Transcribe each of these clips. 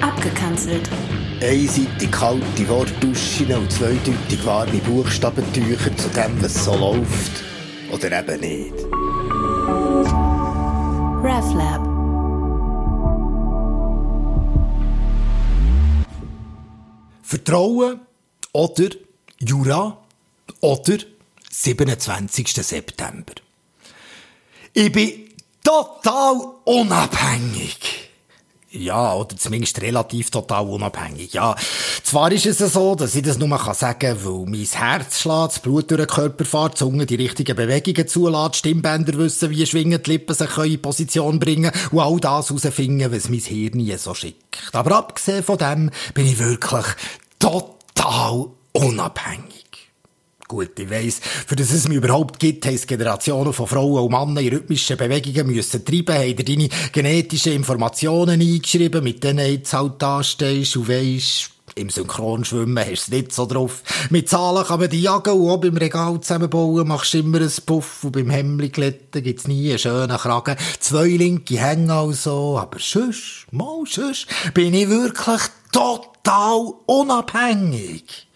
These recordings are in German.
Abgekanzelt. Einseitig kalte Wortduschen und zweideutig warme Buchstabentücher zu dem, was so läuft. Oder eben nicht. RefLab. Vertrauen oder Jura oder 27. September. Ich bin total unabhängig. Ja, oder zumindest relativ total unabhängig. Ja, zwar ist es so, dass ich das nur sagen kann, weil mein Herz schlägt, das Blut durch den Körper fährt, die Zunge die richtigen Bewegungen zulässt, Stimmbänder wissen, wie schwingen die Lippen sich in Position bringen und all das herausfinden, was mein Hirn so schickt. Aber abgesehen von dem bin ich wirklich total unabhängig. Gut, ich weiss, für das es mir überhaupt gibt, haben Generationen von Frauen und Männern in rhythmischen Bewegungen müssen treiben, haben dir deine genetischen Informationen eingeschrieben, mit denen jetzt halt da stehst und weisst, im Synchronschwimmen hast du es nicht so drauf. Mit Zahlen kann man die jagen und auch beim Regal zusammenbauen machst du immer einen Puff und beim Hemmli glätten gibt's nie einen schönen Kragen. Zwei linke Hänge also, aber sonst, mal sonst, bin ich wirklich total unabhängig.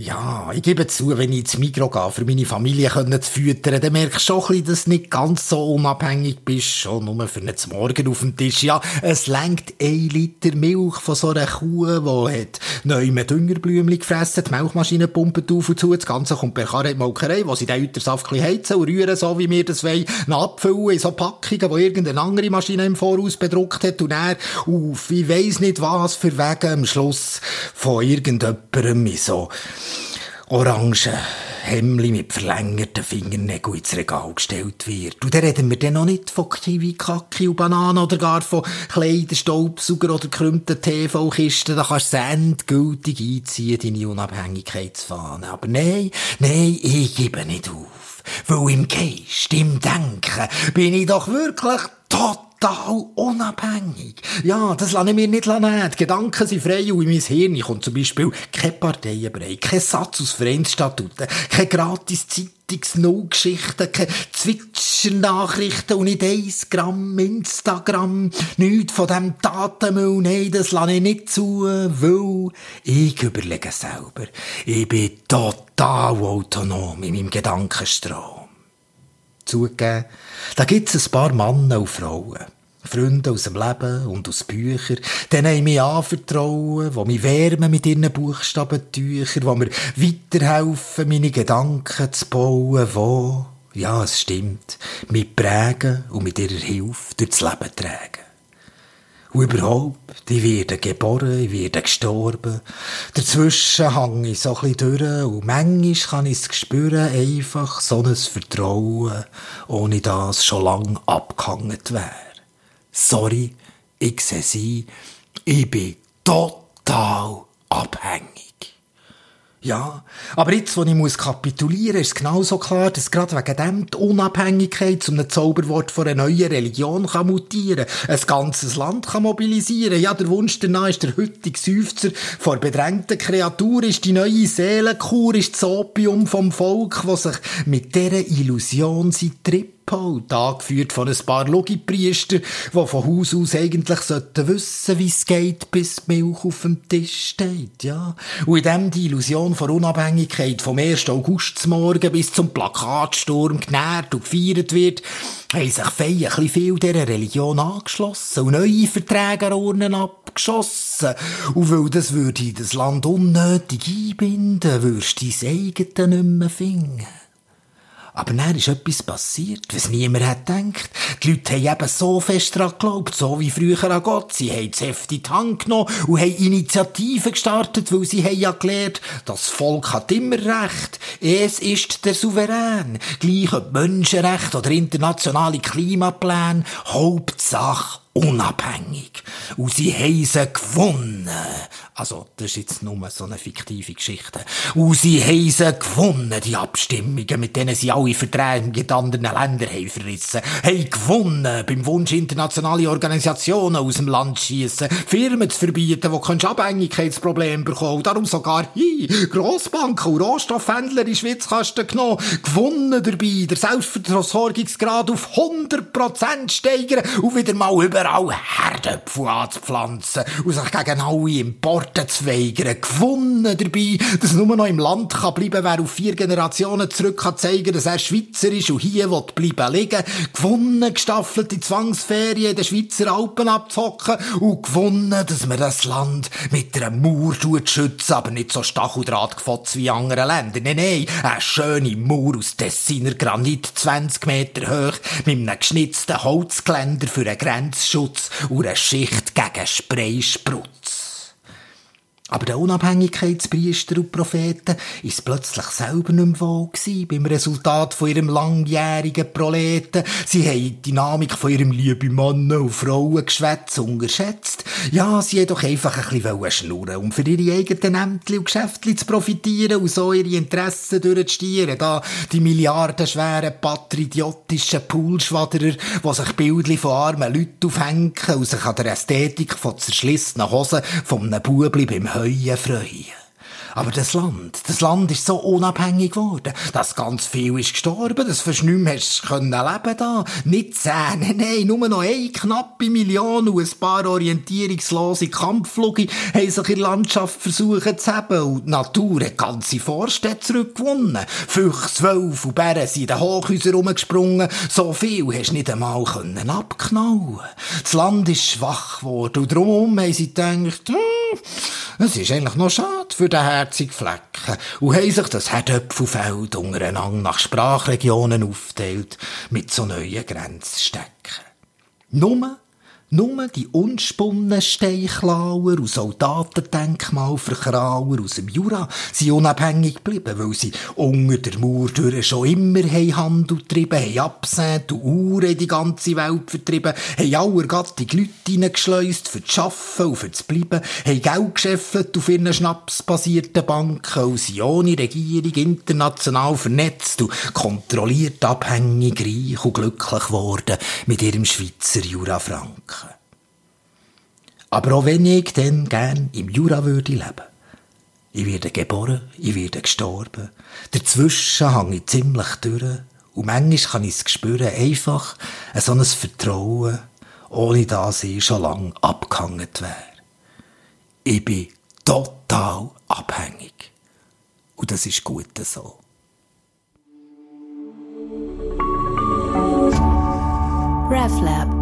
Ja, ich gebe zu, wenn ich ins Mikro gehe, für meine Familie zu füttern, dann merkst du schon ein bisschen, dass du nicht ganz so unabhängig bist, schon nur für einen Morgen auf dem Tisch. Ja, es lenkt ein Liter Milch von so einer Kuh, die hat neue Düngerblümchen gefressen, die Milchmaschine pumpt auf und zu, das Ganze kommt per Karre in die Molkerei, wo sie den Hütersaft heizen und rühren, so wie wir das wollen, abfüllen in so Packungen, die irgendeine andere Maschine im Voraus bedruckt hat und er auf, ich weiss nicht was für Wegen am Schluss von irgendjemandem so orange Hemmli mit verlängerten Fingernägeln ins Regal gestellt wird. Und dann reden wir dann noch nicht von Kiwi, Kaki und Bananen oder gar von Kleiderstaubsauger oder gekrümmten TV-Kisten. Da kannst du endgültig einziehen, deine Unabhängigkeitsfahne. Aber nein, nein, ich gebe nicht auf. Weil im Geist, im Denken, bin ich doch wirklich tot total unabhängig. Ja, das lasse ich mir nicht nehmen. Die Gedanken sind frei und in mein Hirn kommt zum Beispiel keine Parteienbrei, kein Satz aus Vereinsstatuten, keine gratis Zeitungs Nullgeschichten, keine Zwitschernachrichten und nicht ein Gramm Instagram, nichts von dem Datenmüll, nein, das lasse ich nicht zu, weil ich überlege selber. Ich bin total autonom in meinem Gedankenstrom zugegeben, da gibt's ein paar Männer und Frauen. Freunde aus dem Leben und aus Büchern, denen ich mich anvertraue, die mich wärmen mit ihren Buchstabentüchern, die mir weiterhelfen, meine Gedanken zu bauen, die, ja, es stimmt, mich prägen und mit ihrer Hilfe durchs Leben tragen. Und überhaupt, ich werde geboren, ich werde gestorben. Dazwischen hänge ich so ein bisschen durch und manchmal kann ich es spüren, einfach so ein Vertrauen, ohne das schon lang abgehangen wäre. Sorry, ich sehe sie, ich bin total abhängig. Ja, aber jetzt, wo ich muss kapitulieren ist es genauso klar, dass gerade wegen dem die Unabhängigkeit zu einem Zauberwort von einer neuen Religion kann mutieren Ein ganzes Land kann mobilisieren. Ja, der Wunsch danach ist der heutige Seufzer vor bedrängten Kreatur, ist die neue Seelenkur, ist das Opium vom Volk, das sich mit dieser Illusion seit Trip Paul, angeführt von ein paar Logipriester, die von Haus aus eigentlich sollten wissen, wie es geht, bis die Milch auf dem Tisch steht, ja. Und in dem die Illusion von Unabhängigkeit vom 1. August Morgen bis zum Plakatsturm genährt und gefeiert wird, haben sich Feien ein bisschen viel dieser Religion angeschlossen und neue Verträge an abgeschossen. Und weil das würde das Land unnötig einbinden, würdest du dein eigenes nicht mehr finden. Aber dann ist etwas passiert, was niemand hat gedacht. Die Leute haben eben so fest daran geglaubt, so wie früher an Gott. Sie haben das Heft in die Hand genommen und haben Initiativen gestartet, weil sie haben ja gelernt, das Volk hat immer Recht. Es ist der Souverän. Gleich ob Menschenrecht oder internationale Klimapläne. Hauptsache unabhängig. Und sie haben sie gewonnen. Also, das ist jetzt nur so eine fiktive Geschichte. Und sie haben sie gewonnen, die Abstimmungen, mit denen sie alle Verträge mit anderen Ländern haben verrissen. Haben gewonnen, beim Wunsch, internationale Organisationen aus dem Land schiessen, Firmen zu verbieten, die kein Abhängigkeitsproblem bekommen. Darum sogar, hi, Grossbanken und Rohstoffhändler in Schwitzkasten genommen. Gewonnen dabei, der Selbstversorgungsgrad auf 100% steigern und wieder mal überall Herdöpfel anzupflanzen und sich gegen alle Importe zu weigern. Gewonnen dabei, dass nur noch im Land kann bleiben, wer auf vier Generationen zurück kann zeigen, dass er Schweizer ist und hier will bleiben liegen. Gewonnen, gestaffelt in Zwangsferien in den Schweizer Alpen abzocken und gewonnen, dass man das Land mit einer Mauer schützen, aber nicht so Stacheldrahtgefotz wie andere Länder. Nein, nein, eine schöne Mauer aus Tessiner Granit, 20 Meter hoch, mit einem geschnitzten Holzgeländer für einen Grenzschutz und einer Schicht gegen Spraysprutz. Aber der Unabhängigkeitspriester und Propheten ist plötzlich selber nicht mehr wohl beim Resultat von ihrem langjährigen Proleten. Sie haben die Dynamik von ihrem lieben Mann und Frauengeschwätz unterschätzt. Ja, sie doch einfach ein bisschen schnurren, um für ihre eigenen Ämter und Geschäfte zu profitieren und so ihre Interessen durchzustieren. Da die milliardenschweren patriotischen Poolschwaderer, die sich Bildchen von armen Leuten aufhängen und sich an der Ästhetik von zerschlissenen Hosen von einem Bubli beim Heuen freuen. Aber das Land, das Land ist so unabhängig geworden, dass ganz viel ist gestorben, das fast nicht können leben da. Nicht zehn, nein, nur noch eine knappe Million und ein paar orientierungslose Kampfflüge haben sich in der Landschaft versucht zu haben und die Natur hat ganze Vorstädte zurückgewonnen. Füchse, Wölfe und Bären sind in den Hochhäusern rumgesprungen, so viel hast du nicht einmal können abknallen. Das Land ist schwach geworden und darum haben sie gedacht, hm, es ist eigentlich noch schade für den herzigen Flecken und haben sich das Herdöpfelfeld untereinander nach Sprachregionen aufteilt mit so neuen Grenzstecken. Nummer nur die unspannenden Steinklauer und Soldatendenkmal für Krauer aus dem Jura sind unabhängig geblieben, weil sie unter der Mauer schon immer Handel getrieben, haben Absent und Uhren in die ganze Welt vertrieben, haben aller Gattung Leute reingeschleust, für zu arbeiten und für zu bleiben, haben Geld geschäffelt auf ihren schnapsbasierten Banken und sind ohne Regierung international vernetzt und kontrolliert abhängig, reich und glücklich geworden mit ihrem Schweizer Jurafranken. Aber auch wenn ich dann gern im Jura würde leben. Ich werde geboren, ich werde gestorben. Dazwischen hang ich ziemlich durch. Und manchmal kann ich es spüren, einfach so ein Vertrauen, ohne dass ich schon lange abgehangen wäre. Ich bin total abhängig. Und das ist gut so. RefLab